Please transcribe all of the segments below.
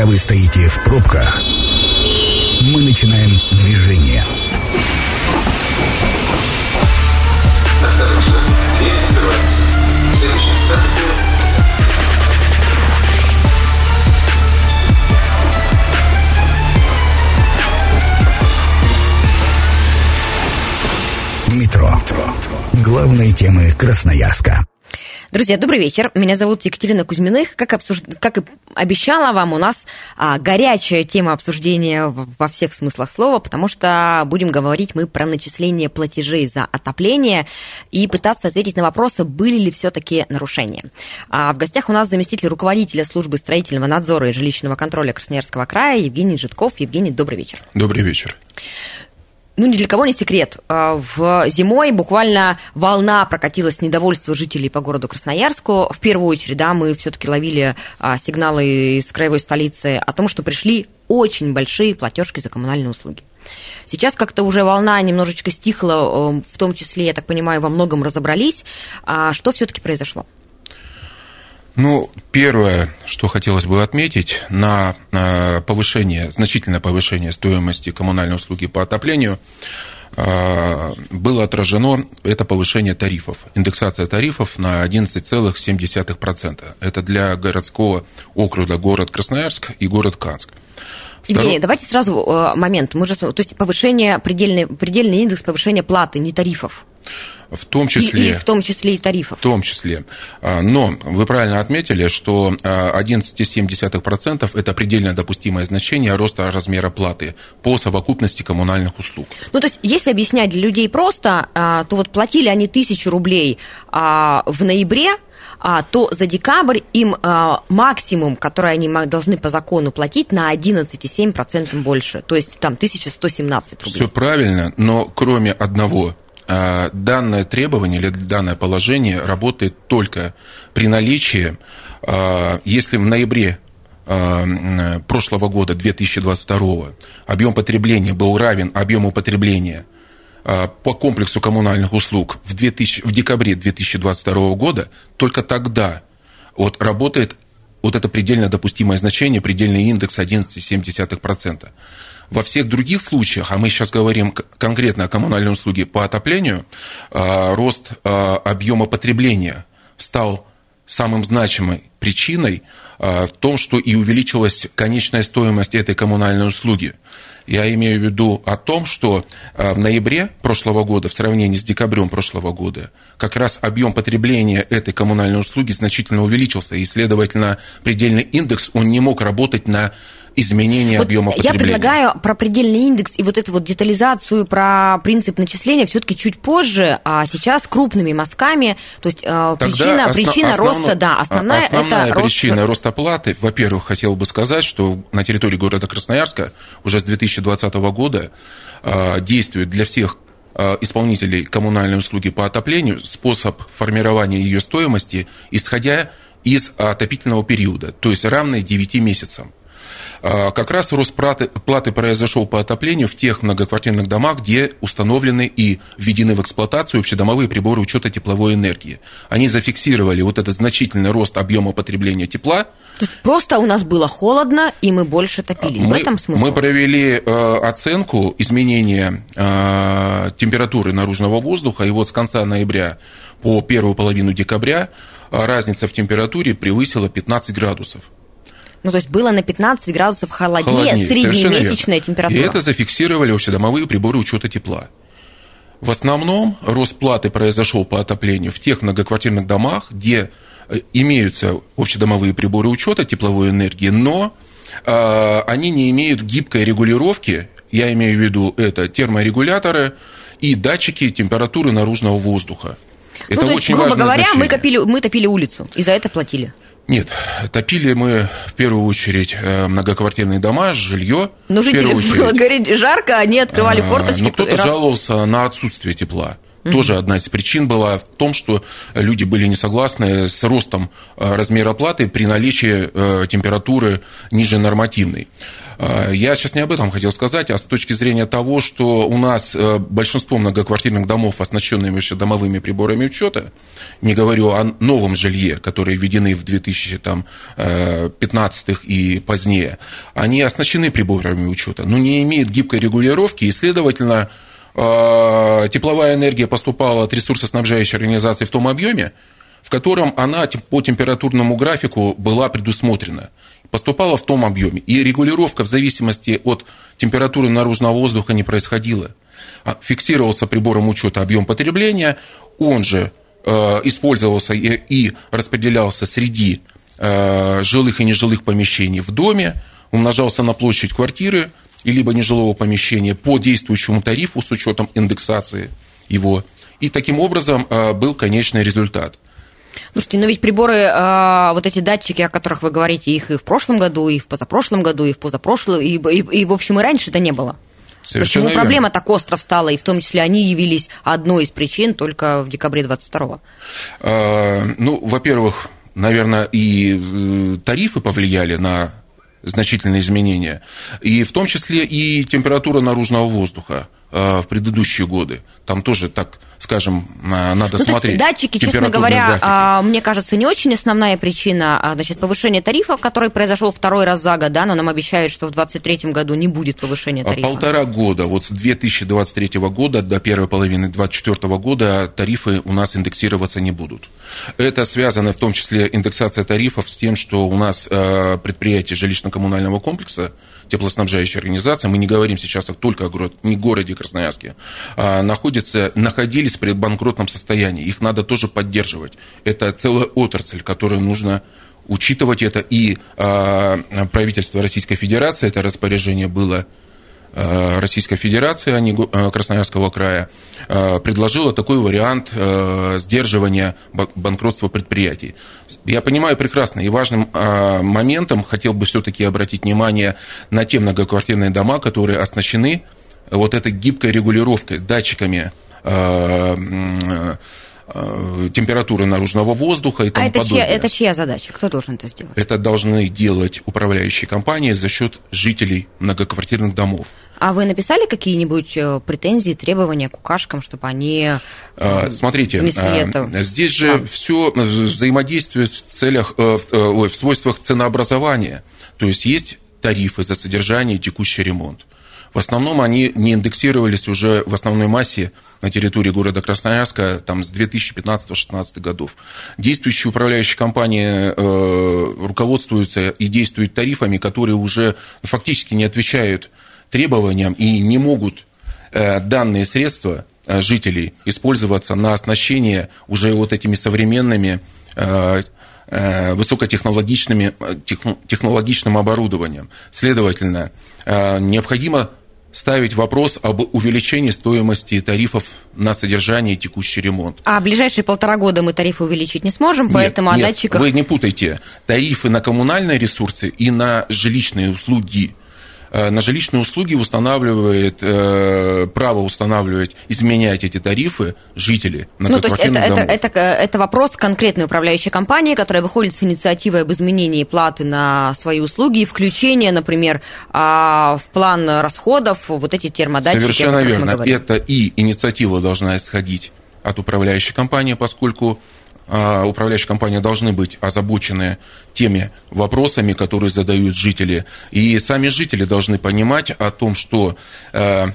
Пока вы стоите в пробках, мы начинаем движение. Осторожно, дверь Метро. Главные темы Красноярска. Друзья, добрый вечер. Меня зовут Екатерина Кузьминых. Как, обсуж... как и обещала вам, у нас а, горячая тема обсуждения во всех смыслах слова, потому что будем говорить мы про начисление платежей за отопление и пытаться ответить на вопросы, были ли все-таки нарушения. А, в гостях у нас заместитель руководителя службы строительного надзора и жилищного контроля Красноярского края Евгений Житков. Евгений, добрый вечер. Добрый вечер ну, ни для кого не секрет. А, в зимой буквально волна прокатилась недовольство жителей по городу Красноярску. В первую очередь, да, мы все-таки ловили а, сигналы из краевой столицы о том, что пришли очень большие платежки за коммунальные услуги. Сейчас как-то уже волна немножечко стихла, в том числе, я так понимаю, во многом разобрались. А что все-таки произошло? Ну, первое, что хотелось бы отметить, на повышение, значительное повышение стоимости коммунальной услуги по отоплению а, было отражено это повышение тарифов, индексация тарифов на 11,7%. Это для городского округа город Красноярск и город Канск. Второй... Евгений, давайте сразу э, момент. Мы же, то есть повышение, предельный, предельный индекс повышения платы, не тарифов. В том числе... И, и в том числе и тарифов. В том числе. А, но вы правильно отметили, что 11,7% – это предельно допустимое значение роста размера платы по совокупности коммунальных услуг. Ну, то есть, если объяснять для людей просто, а, то вот платили они тысячу рублей а, в ноябре, то за декабрь им максимум, который они должны по закону платить, на 11,7% больше. То есть там 1117 рублей. Все правильно, но кроме одного – а, данное требование или данное положение работает только при наличии, а, если в ноябре а, прошлого года, 2022, объем потребления был равен объему потребления по комплексу коммунальных услуг в, 2000, в декабре 2022 года, только тогда вот работает вот это предельно допустимое значение, предельный индекс 11,7%. Во всех других случаях, а мы сейчас говорим конкретно о коммунальной услуге по отоплению, а, рост а, объема потребления стал самым значимой причиной а, в том, что и увеличилась конечная стоимость этой коммунальной услуги. Я имею в виду о том, что в ноябре прошлого года, в сравнении с декабрем прошлого года, как раз объем потребления этой коммунальной услуги значительно увеличился, и, следовательно, предельный индекс, он не мог работать на изменение вот объема потребления. Я предлагаю про предельный индекс и вот эту вот детализацию, про принцип начисления все-таки чуть позже, а сейчас крупными мазками, то есть э, Тогда причина, основ, причина основно, роста, да, основная, основная это причина рост... роста платы, во-первых, хотел бы сказать, что на территории города Красноярска уже с 2020 года э, действует для всех э, исполнителей коммунальной услуги по отоплению способ формирования ее стоимости, исходя из отопительного периода, то есть равный 9 месяцам. А, как раз рост платы, произошел по отоплению в тех многоквартирных домах, где установлены и введены в эксплуатацию общедомовые приборы учета тепловой энергии. Они зафиксировали вот этот значительный рост объема потребления тепла. То есть просто у нас было холодно, и мы больше топили. Мы, в этом смысл? Мы провели э, оценку изменения э, температуры наружного воздуха, и вот с конца ноября по первую половину декабря э, разница в температуре превысила 15 градусов. Ну, то есть было на 15 градусов холоднее, холоднее среднемесячная температура. И это зафиксировали общедомовые приборы учета тепла. В основном рост платы произошел по отоплению в тех многоквартирных домах, где э, имеются общедомовые приборы учета тепловой энергии, но э, они не имеют гибкой регулировки, я имею в виду это терморегуляторы и датчики температуры наружного воздуха. Ну, это ну, то очень есть, грубо говоря, мы, копили, мы топили улицу, и за это платили. Нет, топили мы в первую очередь э, многоквартирные дома, жилье. Ну, жители было говорить жарко, они открывали а, форточки. Но кто-то раз... жаловался на отсутствие тепла. Тоже одна из причин была в том, что люди были не согласны с ростом э, размера платы при наличии э, температуры ниже нормативной. Э, я сейчас не об этом хотел сказать, а с точки зрения того, что у нас большинство многоквартирных домов, оснащенные еще домовыми приборами учета, не говорю о новом жилье, которые введены в 2015 и позднее, они оснащены приборами учета, но не имеют гибкой регулировки и, следовательно, тепловая энергия поступала от ресурсоснабжающей организации в том объеме, в котором она по температурному графику была предусмотрена. Поступала в том объеме. И регулировка в зависимости от температуры наружного воздуха не происходила. А фиксировался прибором учета объем потребления, он же э, использовался и, и распределялся среди э, жилых и нежилых помещений в доме, умножался на площадь квартиры, и либо нежилого помещения по действующему тарифу с учетом индексации его. И таким образом а, был конечный результат. Слушайте, но ведь приборы, а, вот эти датчики, о которых вы говорите, их и в прошлом году, и в позапрошлом году, и в позапрошлом, и, и, и в общем, и раньше это не было. Совершенно Почему проблема так остро встала, и в том числе они явились одной из причин только в декабре 22-го? А, ну, во-первых, наверное, и э, тарифы повлияли на значительные изменения. И в том числе и температура наружного воздуха в предыдущие годы. Там тоже так скажем, надо ну, смотреть. Датчики, честно говоря, графики. А, мне кажется, не очень основная причина. А, значит, повышение тарифа, который произошел второй раз за год, да, но нам обещают, что в 2023 году не будет повышения тарифа. Полтора года, вот с 2023 года до первой половины 2024 года тарифы у нас индексироваться не будут. Это связано в том числе индексация тарифов с тем, что у нас э, предприятия жилищно-коммунального комплекса, теплоснабжающая организация, мы не говорим сейчас только о не городе Красноярске, а находятся, находились в предбанкротном состоянии. Их надо тоже поддерживать. Это целая отрасль, которую нужно учитывать это. И э, правительство Российской Федерации, это распоряжение было Российской Федерации, а не э, Красноярского края, э, предложила такой вариант сдерживания банкротства предприятий. Я понимаю прекрасно, и важным моментом хотел бы все-таки обратить внимание на те многоквартирные дома, которые оснащены вот этой гибкой регулировкой, датчиками температуры наружного воздуха и тому а это подобное. Чья, это чья задача? Кто должен это сделать? Это должны делать управляющие компании за счет жителей многоквартирных домов. А вы написали какие-нибудь э, претензии, требования к укашкам, чтобы они а, Смотрите, а, это здесь же план. все взаимодействует в целях, э, ой, в свойствах ценообразования. То есть есть тарифы за содержание и текущий ремонт. В основном они не индексировались уже в основной массе на территории города Красноярска там, с 2015-2016 годов. Действующие управляющие компании э, руководствуются и действуют тарифами, которые уже фактически не отвечают требованиям и не могут э, данные средства э, жителей использоваться на оснащение уже вот этими современными э, высокотехнологичными, технологичным оборудованием. Следовательно, необходимо ставить вопрос об увеличении стоимости тарифов на содержание и текущий ремонт. А в ближайшие полтора года мы тарифы увеличить не сможем, нет, поэтому нет, о датчиках... вы не путайте. Тарифы на коммунальные ресурсы и на жилищные услуги на жилищные услуги устанавливает, э, право устанавливать, изменять эти тарифы жители Ну, то есть это, это, это, это вопрос конкретной управляющей компании, которая выходит с инициативой об изменении платы на свои услуги и включение, например, а, в план расходов вот эти термодатчики. Совершенно верно. Это и инициатива должна исходить от управляющей компании, поскольку управляющие компании должны быть озабочены теми вопросами, которые задают жители. И сами жители должны понимать о том, что э,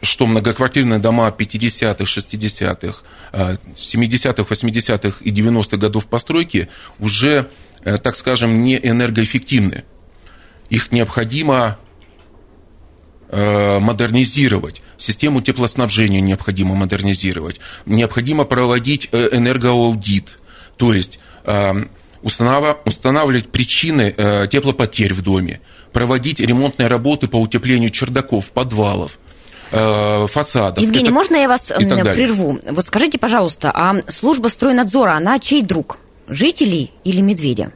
что многоквартирные дома 50-х, 60-х, 70-х, 80-х и 90-х годов постройки уже, э, так скажем, не энергоэффективны. Их необходимо э, модернизировать. Систему теплоснабжения необходимо модернизировать. Необходимо проводить энергоаудит то есть эм, устанавливать причины э, теплопотерь в доме, проводить ремонтные работы по утеплению чердаков, подвалов, э, фасадов. Евгений, это... можно я вас прерву? Вот скажите, пожалуйста, а служба стройнадзора, она чей друг? Жителей или медведя?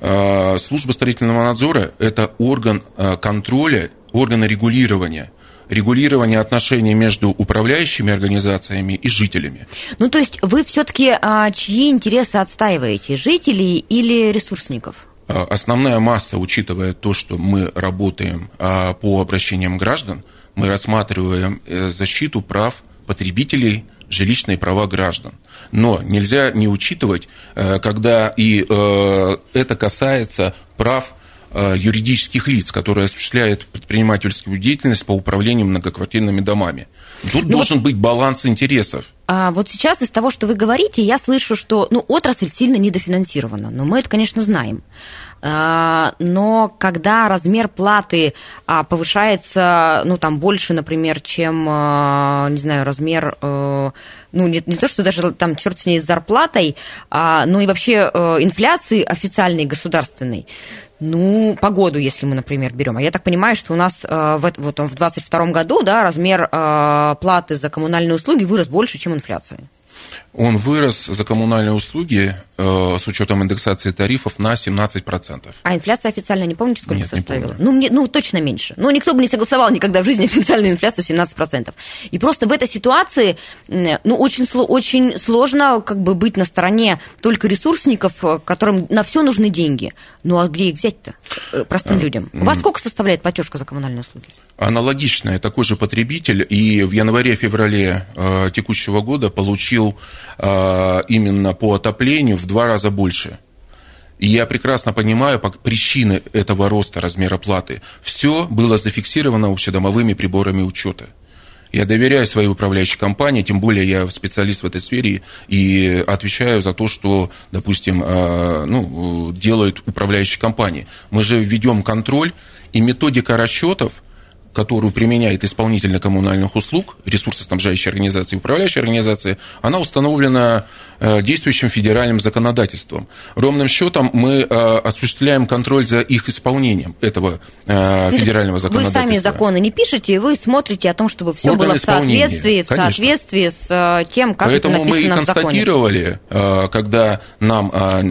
Э, служба строительного надзора – это орган контроля, орган регулирования регулирование отношений между управляющими организациями и жителями. Ну, то есть вы все-таки а, чьи интересы отстаиваете, жителей или ресурсников? А, основная масса, учитывая то, что мы работаем а, по обращениям граждан, мы рассматриваем э, защиту прав потребителей, жилищные права граждан. Но нельзя не учитывать, э, когда и э, это касается прав юридических лиц, которые осуществляют предпринимательскую деятельность по управлению многоквартирными домами. Тут ну должен вот, быть баланс интересов. А вот сейчас из того, что вы говорите, я слышу, что ну, отрасль сильно недофинансирована. Но мы это, конечно, знаем. А, но когда размер платы а, повышается, ну, там, больше, например, чем, а, не знаю, размер, э, ну, не, не то, что даже там черт с ней с зарплатой, но и вообще э, инфляции официальной, государственной, ну, погоду, если мы, например, берем. А я так понимаю, что у нас э, в, вот, в 2022 году да, размер платы за коммунальные услуги вырос больше, чем инфляция он вырос за коммунальные услуги э, с учетом индексации тарифов на 17%. А инфляция официально не помните, сколько Нет, составила? Не ну, мне, ну, точно меньше. Ну, никто бы не согласовал никогда в жизни официальную инфляцию 17%. И просто в этой ситуации, ну, очень, очень сложно как бы быть на стороне только ресурсников, э, которым на все нужны деньги. Ну, а где их взять-то э, простым а, людям? У вас сколько составляет платежка за коммунальные услуги? Аналогичная, такой же потребитель, и в январе-феврале э, текущего года получил э, именно по отоплению в два раза больше. И я прекрасно понимаю причины этого роста размера платы. Все было зафиксировано общедомовыми приборами учета. Я доверяю своей управляющей компании, тем более я специалист в этой сфере и отвечаю за то, что, допустим, э, ну, делают управляющие компании. Мы же ведем контроль, и методика расчетов – которую применяет исполнитель коммунальных услуг, ресурсоснабжающая организация и управляющая организация, она установлена э, действующим федеральным законодательством. Ровным счетом мы э, осуществляем контроль за их исполнением этого э, федерального законодательства. Вы сами законы не пишете, вы смотрите о том, чтобы все Орган было в соответствии, в соответствии с тем, как Поэтому это написано мы и констатировали, когда нам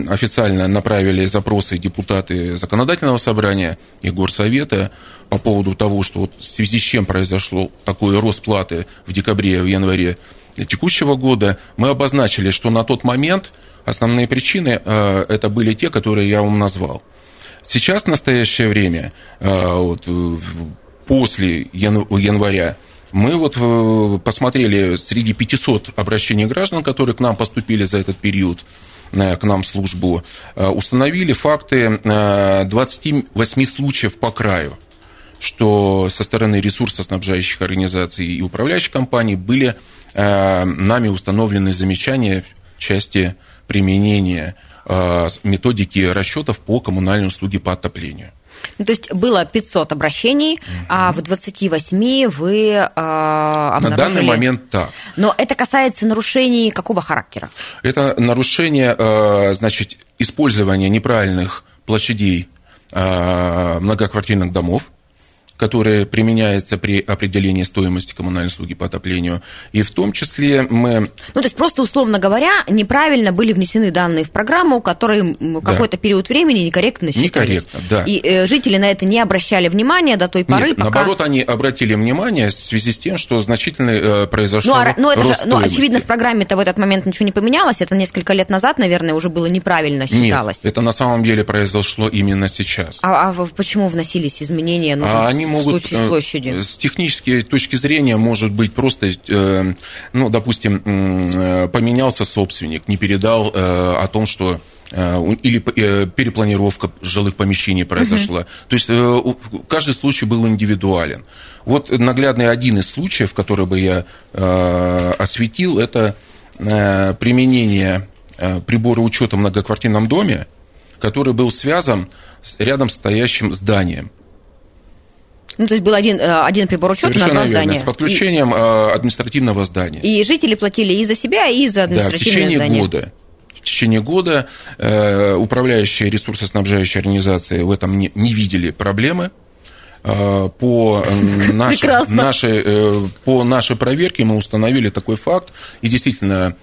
официально направили запросы депутаты законодательного собрания и горсовета по поводу того, что вот в связи с чем произошло такой рост платы в декабре, в январе текущего года, мы обозначили, что на тот момент основные причины э, это были те, которые я вам назвал. Сейчас, в настоящее время, э, вот, после января, мы вот э, посмотрели среди 500 обращений граждан, которые к нам поступили за этот период, к нам в службу, установили факты 28 случаев по краю что со стороны ресурсоснабжающих организаций и управляющих компаний были э, нами установлены замечания в части применения э, методики расчетов по коммунальной услуге по отоплению. Ну, то есть было 500 обращений, угу. а в 28 вы э, обнаружили... На данный момент так. Но это касается нарушений какого характера? Это нарушение, э, значит, использования неправильных площадей э, многоквартирных домов, которое применяется при определении стоимости коммунальной услуги по отоплению. И в том числе мы... Ну, то есть просто, условно говоря, неправильно были внесены данные в программу, которые да. какой-то период времени некорректно считались. Некорректно, да. И э, жители на это не обращали внимания до той поры, Нет, пока... наоборот, они обратили внимание в связи с тем, что значительный э, произошел ну, а, ну, это рост же, ну, очевидно, в программе-то в этот момент ничего не поменялось. Это несколько лет назад, наверное, уже было неправильно считалось. Нет, это на самом деле произошло именно сейчас. А, а почему вносились изменения? Ну, а они они могут... С площади. С технической точки зрения может быть просто, э, ну, допустим, э, поменялся собственник, не передал э, о том, что или перепланировка жилых помещений произошла. Угу. То есть каждый случай был индивидуален. Вот наглядный один из случаев, который бы я осветил, это применение прибора учета в многоквартирном доме, который был связан с рядом стоящим зданием. Ну, то есть был один, э, один прибор учета Совершенно на два верно, здания. с подключением и... Э, административного здания. И жители платили и за себя, и за административное да, в течение здание. года. В течение года э, управляющие ресурсоснабжающие организации в этом не, не видели проблемы. Э, по, нашей, нашей, по нашей проверке мы установили такой факт, и действительно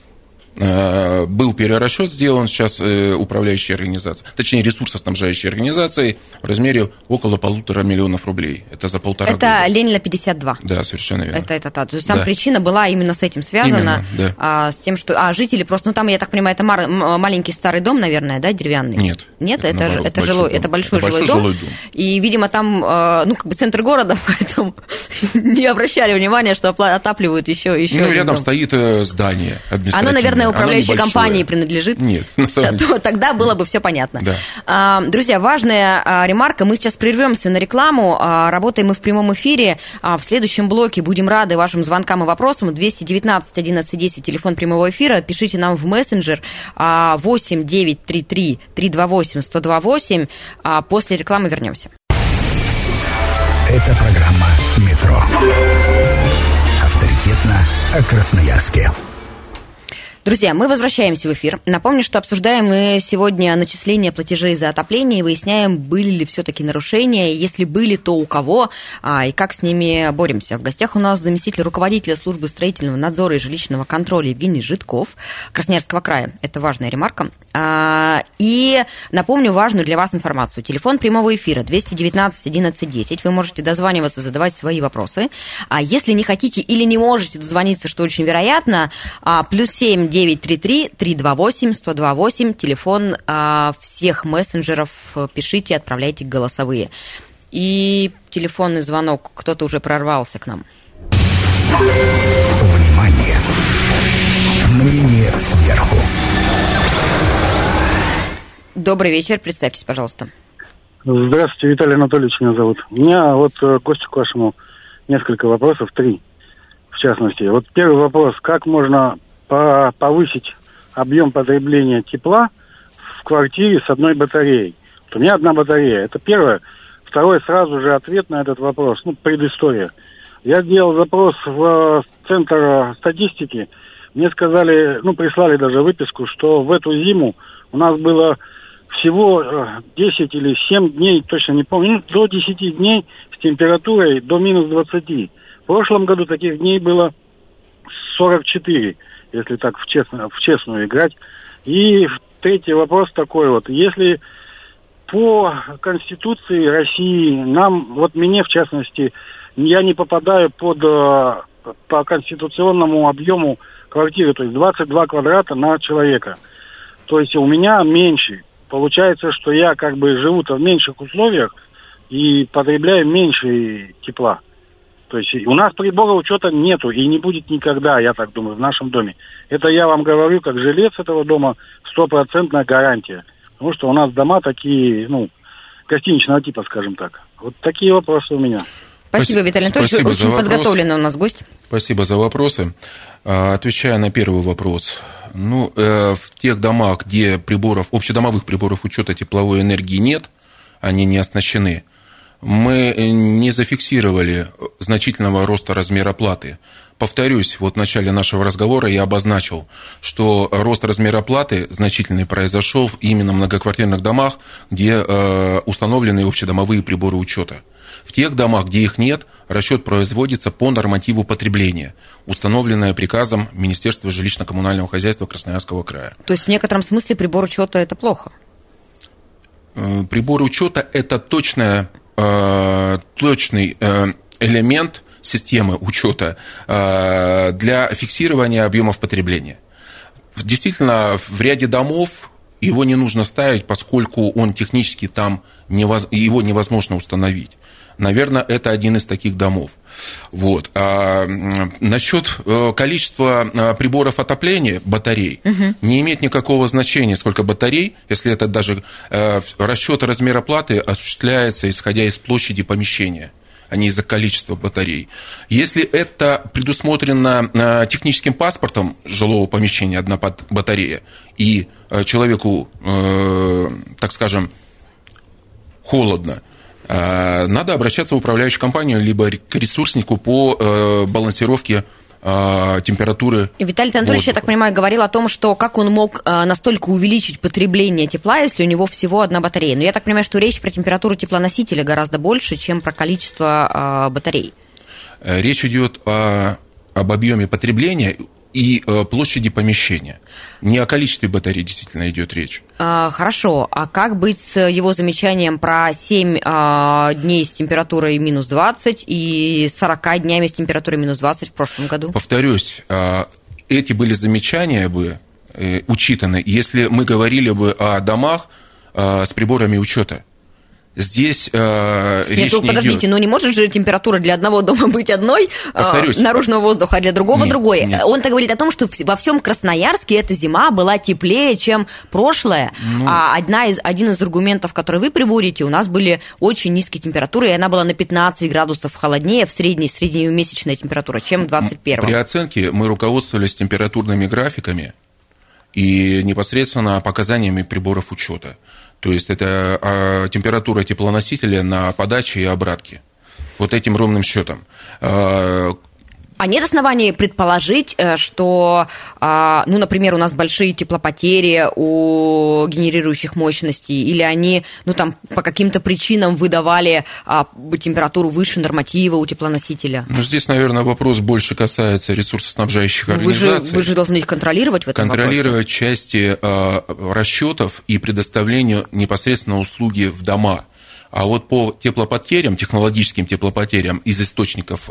был перерасчет сделан сейчас э, управляющей организацией, точнее ресурсоснабжающей организацией в размере около полутора миллионов рублей. Это за полтора это года. Ленина 52. Да, совершенно верно. Это, это, это. То есть там да. причина была именно с этим связана, именно, да. а, с тем, что а, жители просто, ну там, я так понимаю, это мар, маленький старый дом, наверное, да, деревянный? Нет. Нет, это, это, наоборот, это, жилой, это большой, это жилой, жилой дом. дом. И, видимо, там, э, ну, как бы центр города, поэтому не обращали внимания, что отапливают еще, еще. Ну, рядом дом. стоит здание Оно, наверное, управляющей компании принадлежит. Нет, на самом деле. Тогда было бы все понятно. Да. А, друзья, важная а, ремарка. Мы сейчас прервемся на рекламу. А, работаем мы в прямом эфире. В следующем блоке будем рады вашим звонкам и вопросам. 219 11 10, телефон прямого эфира. Пишите нам в мессенджер 8 933 328 128. После рекламы вернемся. Это программа «Метро». Авторитетно о Красноярске. Друзья, мы возвращаемся в эфир. Напомню, что обсуждаем мы сегодня начисление платежей за отопление и выясняем, были ли все-таки нарушения, если были, то у кого, а, и как с ними боремся. В гостях у нас заместитель руководителя службы строительного надзора и жилищного контроля Евгений Житков Красноярского края. Это важная ремарка. А, и напомню важную для вас информацию. Телефон прямого эфира 219 11 10. Вы можете дозваниваться, задавать свои вопросы. А если не хотите или не можете дозвониться, что очень вероятно, а, плюс 7 933-328-128, телефон а, всех мессенджеров, пишите, отправляйте голосовые. И телефонный звонок, кто-то уже прорвался к нам. Внимание! Мнение сверху. Добрый вечер, представьтесь, пожалуйста. Здравствуйте, Виталий Анатольевич меня зовут. У меня вот э, гости к вашему несколько вопросов, три в частности. Вот первый вопрос, как можно повысить объем потребления тепла в квартире с одной батареей. Вот у меня одна батарея. Это первое. Второе, сразу же ответ на этот вопрос. Ну, предыстория. Я сделал запрос в Центр статистики. Мне сказали, ну, прислали даже выписку, что в эту зиму у нас было всего 10 э, или 7 дней, точно не помню, ну, до 10 дней с температурой до минус 20. В прошлом году таких дней было 44 если так в, честно, в честную играть. И третий вопрос такой вот. Если по Конституции России нам, вот мне в частности, я не попадаю под э, по конституционному объему квартиры, то есть 22 квадрата на человека. То есть у меня меньше. Получается, что я как бы живу-то в меньших условиях и потребляю меньше тепла. То есть у нас прибора учета нету и не будет никогда, я так думаю, в нашем доме. Это я вам говорю, как жилец этого дома, стопроцентная гарантия. Потому что у нас дома такие, ну, гостиничного типа, скажем так. Вот такие вопросы у меня. Спасибо, Виталий Анатольевич. Спасибо Очень подготовленный у нас гость. Спасибо за вопросы. А, отвечая на первый вопрос. Ну, э, в тех домах, где приборов, общедомовых приборов учета тепловой энергии нет, они не оснащены, мы не зафиксировали значительного роста размера платы. Повторюсь, вот в начале нашего разговора я обозначил, что рост размера платы значительный произошел именно в многоквартирных домах, где э, установлены общедомовые приборы учета. В тех домах, где их нет, расчет производится по нормативу потребления, установленное приказом Министерства жилищно-коммунального хозяйства Красноярского края. То есть в некотором смысле прибор учета это плохо? Э, прибор учета это точная Э, точный э, элемент системы учета э, для фиксирования объемов потребления. Действительно, в ряде домов его не нужно ставить, поскольку он технически там невоз... его невозможно установить. Наверное, это один из таких домов. Вот. А, насчет э, количества э, приборов отопления, батарей, угу. не имеет никакого значения, сколько батарей, если это даже э, расчет размера платы осуществляется, исходя из площади помещения а не из-за количества батарей. Если это предусмотрено техническим паспортом жилого помещения, одна батарея, и человеку, так скажем, холодно, Э, надо обращаться в управляющую компанию, либо к ресурснику по э, балансировке э, температуры. И Виталий Анатольевич, воздуха. я так понимаю, говорил о том, что как он мог настолько увеличить потребление тепла, если у него всего одна батарея. Но я так понимаю, что речь про температуру теплоносителя гораздо больше, чем про количество батарей. Речь идет о, об объеме потребления и э, площади помещения. Не о количестве батарей действительно идет речь. А, хорошо, а как быть с его замечанием про 7 а, дней с температурой минус 20 и 40 днями с температурой минус 20 в прошлом году? Повторюсь, а, эти были замечания бы э, учитаны, если мы говорили бы о домах а, с приборами учета. Здесь э, Нет, речь ну, не подождите, идет. ну не может же температура для одного дома быть одной э, Повторюсь. наружного воздуха, а для другого Нет, другой. нет. Он-то говорит о том, что во всем Красноярске эта зима была теплее, чем прошлая. Ну. А одна из, один из аргументов, который вы приводите, у нас были очень низкие температуры, и она была на 15 градусов холоднее в средней, среднемесячная температура, чем в 21 При оценке мы руководствовались температурными графиками и непосредственно показаниями приборов учета. То есть это а, температура теплоносителя на подаче и обратке. Вот этим ровным счетом. А, А нет оснований предположить, э, что, а, ну, например, у нас большие теплопотери у генерирующих мощностей, или они, ну, там, по каким-то причинам выдавали а, температуру выше норматива у теплоносителя? Ну, здесь, наверное, вопрос больше касается ресурсоснабжающих Ну, Вы же, организаций. вы же должны их контролировать в этом вопросе. контролировать части э, расчетов и предоставлению непосредственно услуги в дома. А вот по теплопотерям, технологическим теплопотерям из источников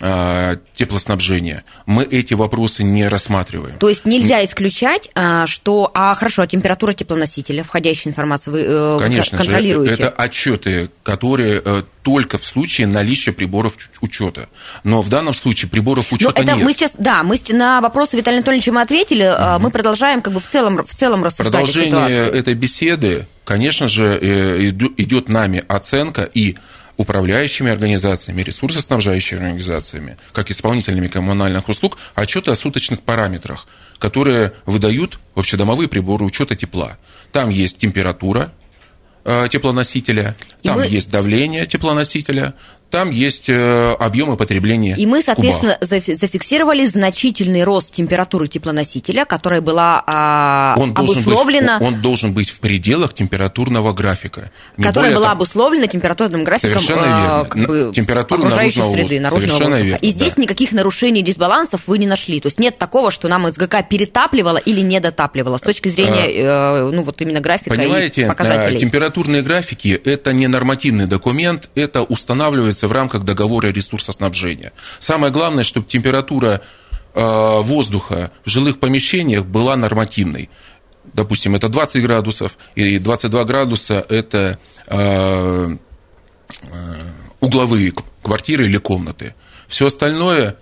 теплоснабжения мы эти вопросы не рассматриваем. То есть нельзя исключать, а, что... А, хорошо, а температура теплоносителя, входящая информация, вы э, Конечно контролируете? это отчеты, которые э, только в случае наличия приборов учета. Но в данном случае приборов Ну, учета это нет. мы сейчас, да, мы на вопросы Виталия Анатольевича мы ответили, а мы продолжаем как бы в целом, в целом рассуждать Продолжение этой беседы, конечно же, э, идет нами оценка и управляющими организациями, ресурсоснабжающими организациями, как исполнителями коммунальных услуг, отчеты о суточных параметрах, которые выдают общедомовые приборы учета тепла. Там есть температура э, теплоносителя, И там мы- есть давление теплоносителя, там есть э, объемы потребления. И мы, соответственно, зафи- зафиксировали значительный рост температуры теплоносителя, которая была а, он обусловлена, быть, он должен быть в пределах температурного графика. Не которая была того. обусловлена температурным графиком Совершенно а, верно. как бы, Температура окружающей наружного среды, наружного Совершенно воздуха. верно, И здесь да. никаких нарушений дисбалансов вы не нашли. То есть нет такого, что нам СГК перетапливало или недотапливало с точки зрения э, ну, вот именно графика Понимаете, и э, показателей. температурные графики – это не нормативный документ, это устанавливается в рамках договора ресурсоснабжения. Самое главное, чтобы температура э, воздуха в жилых помещениях была нормативной. Допустим, это 20 градусов, и 22 градуса – это э, э, угловые квартиры или комнаты. Все остальное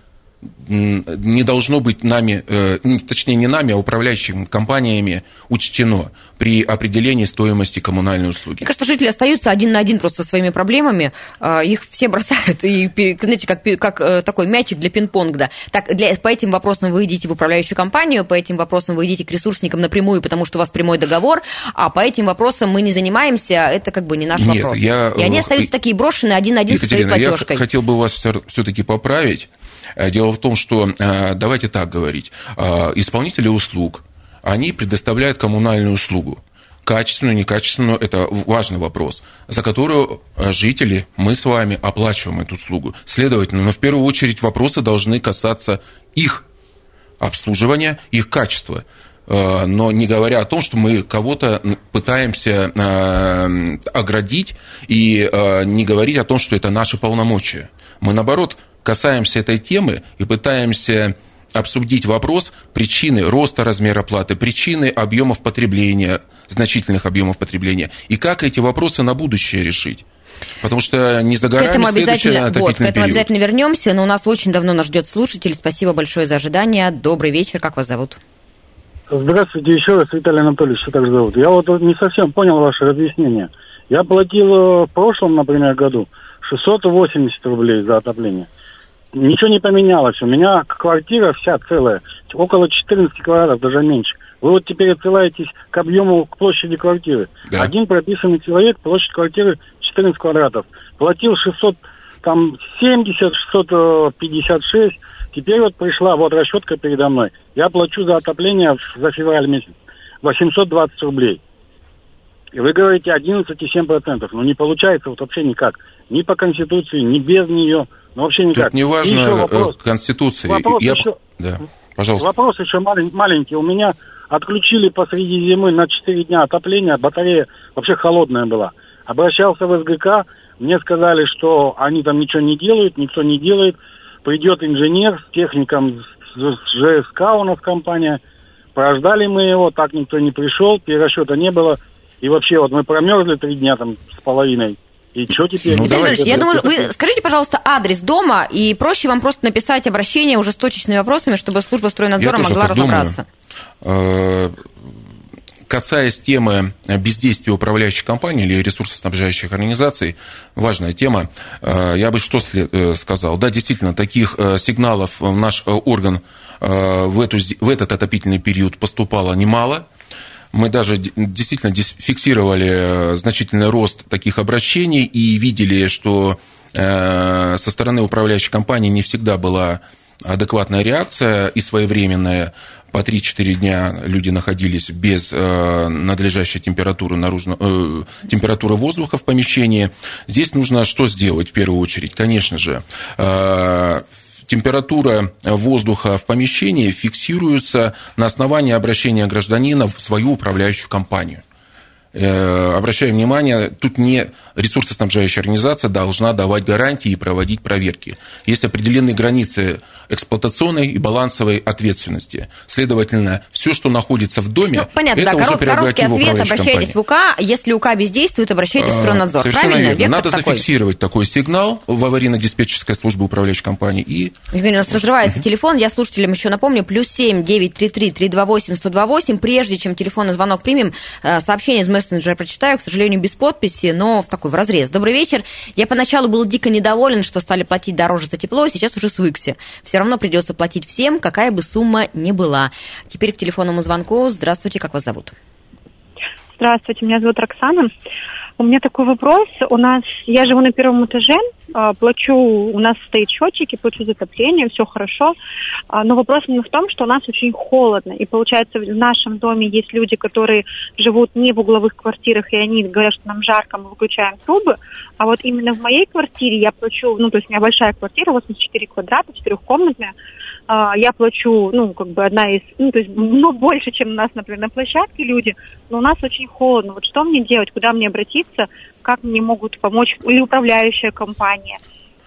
не должно быть нами, э, не- точнее не нами, а управляющими компаниями учтено при определении стоимости коммунальной услуги. Мне кажется, жители остаются один на один просто со своими проблемами, а, их все бросают, и, знаете, как, как э, такой мячик для пинг-понга. Так, для, по этим вопросам вы идите в управляющую компанию, по этим вопросам вы идите к ресурсникам напрямую, потому что у вас прямой договор, а по этим вопросам мы не занимаемся, это как бы не наш Нет, вопрос. я, и они э, остаются такие брошенные один на один со своей Екатерина, я платежкой. х- хотел бы вас все-таки поправить. Э, Дело в том, что, э, давайте так говорить, э, исполнители услуг, они предоставляют коммунальную услугу. Качественную, некачественную – это важный вопрос, за которую жители, мы с вами оплачиваем эту услугу. Следовательно, но в первую очередь вопросы должны касаться их обслуживания, их качества. Но не говоря о том, что мы кого-то пытаемся оградить и не говорить о том, что это наши полномочия. Мы, наоборот, касаемся этой темы и пытаемся обсудить вопрос причины роста размера платы, причины объемов потребления, значительных объемов потребления, и как эти вопросы на будущее решить. Потому что не за К этому обязательно, вот, к этому период. обязательно вернемся, но у нас очень давно нас ждет слушатель. Спасибо большое за ожидание. Добрый вечер, как вас зовут? Здравствуйте еще раз, Виталий Анатольевич, что так зовут. Я вот не совсем понял ваше разъяснение. Я платил э, в прошлом, например, году 680 рублей за отопление. Ничего не поменялось. У меня квартира вся целая, около 14 квадратов, даже меньше. Вы вот теперь отсылаетесь к объему, к площади квартиры. Да. Один прописанный человек, площадь квартиры 14 квадратов. Платил 600, там 70, 656. Теперь вот пришла вот расчетка передо мной. Я плачу за отопление за февраль месяц 820 рублей. И вы говорите 11,7%. Ну, не получается вот вообще никак. Ни по Конституции, ни без нее. Ну, вообще никак. Тут не важно вопрос. Конституции. Вопрос Я- еще. Да. Пожалуйста. Вопрос еще малень- маленький. У меня отключили посреди зимы на 4 дня отопление, батарея вообще холодная была. Обращался в СГК, мне сказали, что они там ничего не делают, никто не делает. Придет инженер с техником с ЖСК у нас компания. Прождали мы его, так никто не пришел, перерасчета не было. И вообще вот мы промерзли три дня там с половиной. И что теперь? Ну. Анатольевич, я думаю, вы скажите, пожалуйста, адрес дома, и проще вам просто написать обращение уже с точечными вопросами, чтобы служба стройнадзора Я тоже могла так думаю. разобраться. Э, Касаясь темы бездействия управляющей компании или ресурсоснабжающих организаций, важная тема, Э, я бы что э, сказал. Да, действительно, таких сигналов в наш орган в, эту, в этот отопительный период поступало немало. Мы даже действительно фиксировали э, значительный рост таких обращений и видели, что э, со стороны управляющей компании не всегда была адекватная реакция и своевременная. По 3-4 дня люди находились без э, надлежащей температуры, наружно, э, температуры воздуха в помещении. Здесь нужно что сделать в первую очередь? Конечно же, э, температура воздуха в помещении фиксируется на основании обращения гражданина в свою управляющую компанию. Э, Обращаю внимание, тут не ресурсоснабжающая организация должна давать гарантии и проводить проверки. Есть определенные границы эксплуатационной и балансовой ответственности. Следовательно, все, что находится в доме, Ну, понятно, это да, уже корот- короткий ответ, обращайтесь компании. в УК, если УК бездействует, обращайтесь в стройнадзор. Совершенно Правильно? верно. Вектор Надо такой. зафиксировать такой сигнал в аварийно-диспетчерской службе управляющей компании и Евгений, у нас разрывается телефон. Я слушателям еще напомню. Плюс семь девять три три три два восемь сто два восемь. Прежде чем телефонный звонок примем, э, сообщение из мессенджера прочитаю, к сожалению, без подписи, но в такой в разрез. Добрый вечер. Я поначалу был дико недоволен, что стали платить дороже за тепло, сейчас уже свыкся. Все равно придется платить всем, какая бы сумма ни была. Теперь к телефонному звонку. Здравствуйте, как вас зовут? Здравствуйте, меня зовут Роксана. У меня такой вопрос. У нас, я живу на первом этаже, а, плачу, у нас стоит счетчики, плачу за отопление, все хорошо. А, Но вопрос именно в том, что у нас очень холодно. И получается, в нашем доме есть люди, которые живут не в угловых квартирах, и они говорят, что нам жарко, мы выключаем трубы. А вот именно в моей квартире я плачу, ну, то есть у меня большая квартира, 84 квадрата, четырехкомнатная. А, я плачу, ну, как бы одна из, ну, то есть, ну, больше, чем у нас, например, на площадке люди, но у нас очень холодно. Вот что мне делать, куда мне обратиться, как мне могут помочь, или управляющая компания?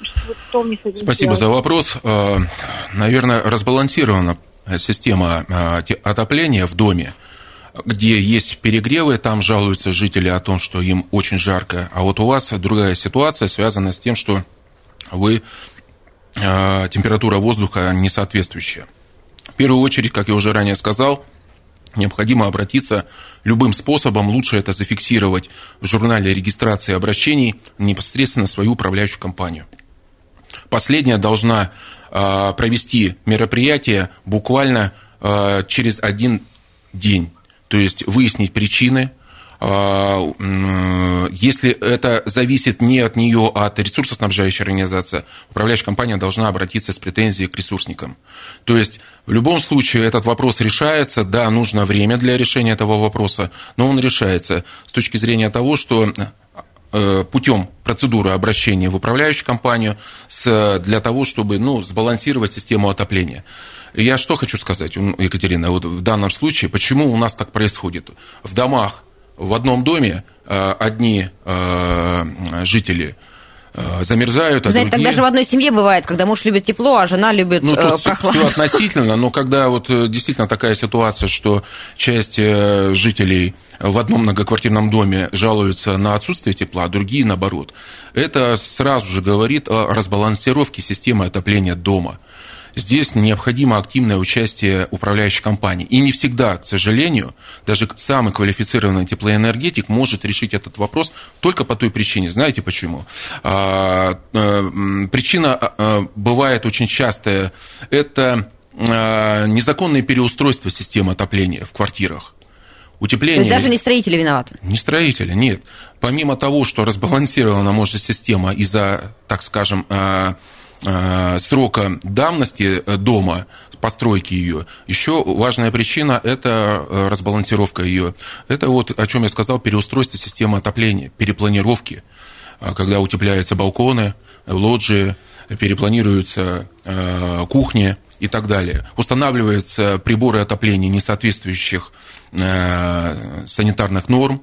Что, мне Спасибо делать? за вопрос. Э, Наверное, разбалансирована система те- отопления в доме, где есть перегревы, там жалуются жители о том, что им очень жарко. А вот у вас другая ситуация, связанная с тем, что вы температура воздуха несоответствующая. В первую очередь, как я уже ранее сказал, необходимо обратиться любым способом. Лучше это зафиксировать в журнале регистрации обращений непосредственно в свою управляющую компанию. Последняя должна э, провести мероприятие буквально э, через один день. То есть выяснить причины. Э, м, Если это зависит не от нее, а от ресурсоснабжающей организации, управляющая компания должна обратиться с претензией к ресурсникам. То есть в любом случае этот вопрос решается. Да, нужно время для решения этого вопроса, но он решается с точки зрения того, что э, путем процедуры обращения в управляющую компанию с, для того, чтобы ну, сбалансировать систему отопления. Я что хочу сказать, Екатерина, вот в данном случае, почему у нас так происходит? В домах, в одном доме э, одни э, жители э, замерзают, а Знаете, так другие... даже в одной семье бывает, когда муж любит тепло, а жена любит Ну, тут все, прохладу. относительно, но когда вот действительно такая ситуация, что часть жителей в одном многоквартирном доме жалуются на отсутствие тепла, а другие наоборот, это сразу же говорит о разбалансировке системы отопления дома. Здесь необходимо активное участие управляющей компании. И не всегда, к сожалению, даже самый квалифицированный теплоэнергетик может решить этот вопрос только по той причине. Знаете почему? А, э, Причина а, бывает очень частая. Это а, незаконное переустройство системы отопления в квартирах. То Утепление... есть даже не строители виноваты. Не строителя, нет. Помимо того, что разбалансирована может система из-за, так скажем, э, э, срока давности э, дома, постройки ее, еще важная причина – это э, разбалансировка ее. Это вот, о чем я сказал, переустройство системы отопления, перепланировки, А когда утепляются балконы, лоджии, перепланируются э, кухни, и так далее. Устанавливаются приборы отопления, не соответствующих э, санитарных норм.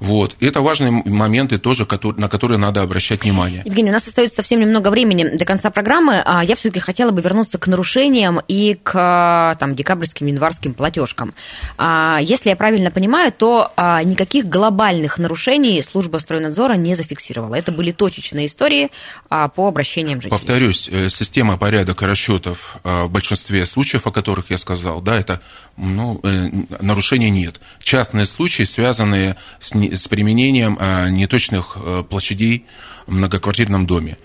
Вот. И это важные моменты тоже, на которые надо обращать внимание. Евгений, у нас остается совсем немного времени до конца программы. А я все-таки хотела бы вернуться к нарушениям и к там, декабрьским, январским платежкам. А, если я правильно понимаю, то а, никаких глобальных нарушений служба стройнадзора не зафиксировала. Это были точечные истории по обращениям жителей. Повторюсь, э, система порядка расчетов в большинстве случаев, о которых я сказал, да, это ну, э, нарушений нет. Частные случаи, связанные с с применением а, неточных э, площадей в многоквартирном доме.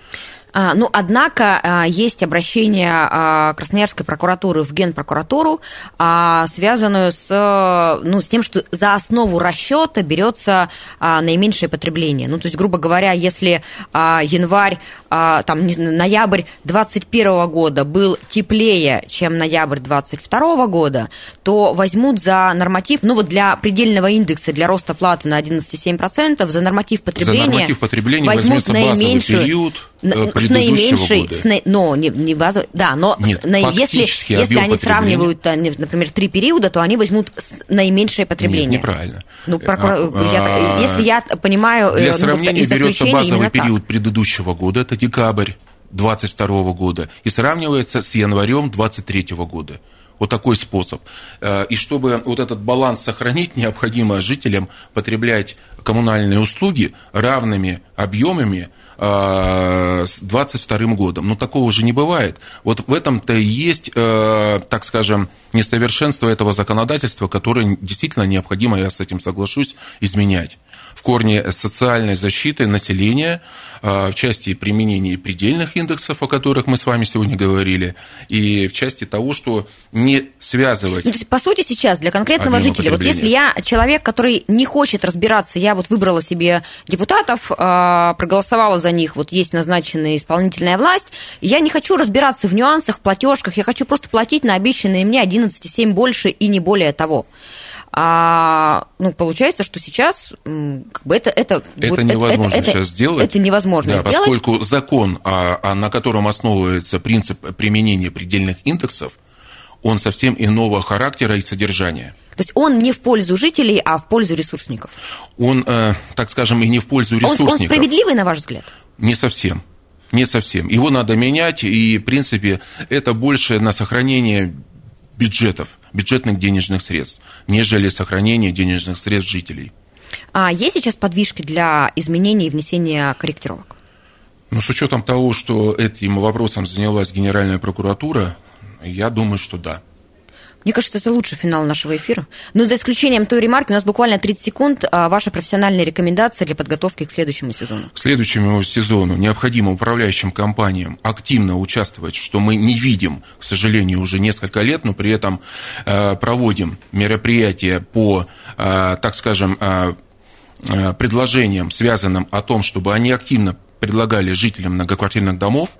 А, ну, однако а, есть обращение а, Красноярской прокуратуры в Генпрокуратуру, связанную с, ну, с тем, что за основу расчета берется наименьшее потребление. Ну, то есть, грубо говоря, если январь, там, ноябрь 2021 года был теплее, чем ноябрь 2022 года, то возьмут за норматив, ну, вот для предельного индекса, для роста платы на 11,7%, за норматив потребления, за норматив потребления возьмут наименьшую... период с наименьшей, года. С наи, но не, не базовый, да, но Нет, на, если, если они сравнивают, э, например, три периода, то они возьмут наименьшее потребление. Нет, неправильно. Ну, прокур... а, я, а, если я понимаю... Для ну, сравнения берется базовый период так. предыдущего года, это декабрь 22 года, и сравнивается с январем 23 года. Вот такой способ. И чтобы вот этот баланс сохранить, необходимо жителям потреблять коммунальные услуги равными объемами Э, с 22 годом. Но такого уже не бывает. Вот в этом-то и есть, э, так скажем, несовершенство этого законодательства, которое действительно необходимо, я с этим соглашусь, изменять в корне социальной защиты населения а, в части применения предельных индексов, о которых мы с вами сегодня говорили, и в части того, что не связывать... Ну, по сути, сейчас для конкретного жителя, вот если я человек, который не хочет разбираться, я вот выбрала себе депутатов, а, проголосовала за них, вот есть назначенная исполнительная власть, я не хочу разбираться в нюансах, платежках, я хочу просто платить на обещанные мне 11,7 больше и не более того. А ну, получается, что сейчас как бы это... Это, это вот, невозможно это, сейчас сделать. Это невозможно да, сделать. Поскольку закон, а, а, на котором основывается принцип применения предельных индексов, он совсем иного характера и содержания. То есть он не в пользу жителей, а в пользу ресурсников. Он, э, так скажем, и не в пользу ресурсников. Он, он справедливый, на ваш взгляд? Не совсем. Не совсем. Его надо менять, и, в принципе, это больше на сохранение бюджетов, бюджетных денежных средств, нежели сохранение денежных средств жителей. А есть сейчас подвижки для изменений и внесения корректировок? Ну, с учетом того, что этим вопросом занялась Генеральная прокуратура, я думаю, что да. Мне кажется, это лучший финал нашего эфира. Но за исключением той ремарки, у нас буквально 30 секунд. А ваша профессиональная рекомендация для подготовки к следующему сезону? К следующему сезону необходимо управляющим компаниям активно участвовать, что мы не видим, к сожалению, уже несколько лет, но при этом э, проводим мероприятия по, э, так скажем, э, предложениям, связанным о том, чтобы они активно предлагали жителям многоквартирных домов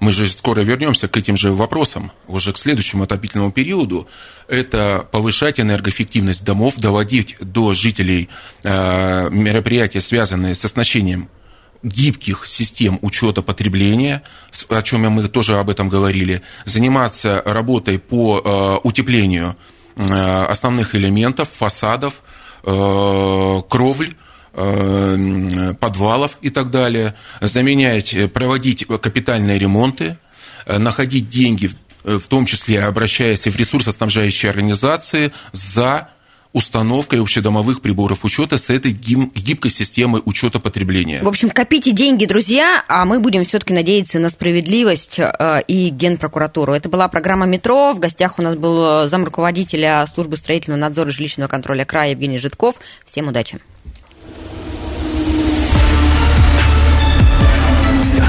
мы же скоро вернемся к этим же вопросам, уже к следующему отопительному периоду, это повышать энергоэффективность домов, доводить до жителей э, мероприятия, связанные с оснащением гибких систем учета потребления, о чем мы тоже об этом говорили, заниматься работой по э, утеплению э, основных элементов, фасадов, кровль, подвалов и так далее, заменять, э, проводить капитальные ремонты, э, находить деньги, в том числе обращаясь и в ресурсоснабжающие организации, за установкой общедомовых приборов учета с этой гибкой системой учета потребления. В общем, копите деньги, друзья, а мы будем все-таки надеяться на справедливость и генпрокуратуру. Это была программа «Метро». В гостях у нас был замруководителя службы строительного надзора жилищного контроля края Евгений Житков. Всем удачи.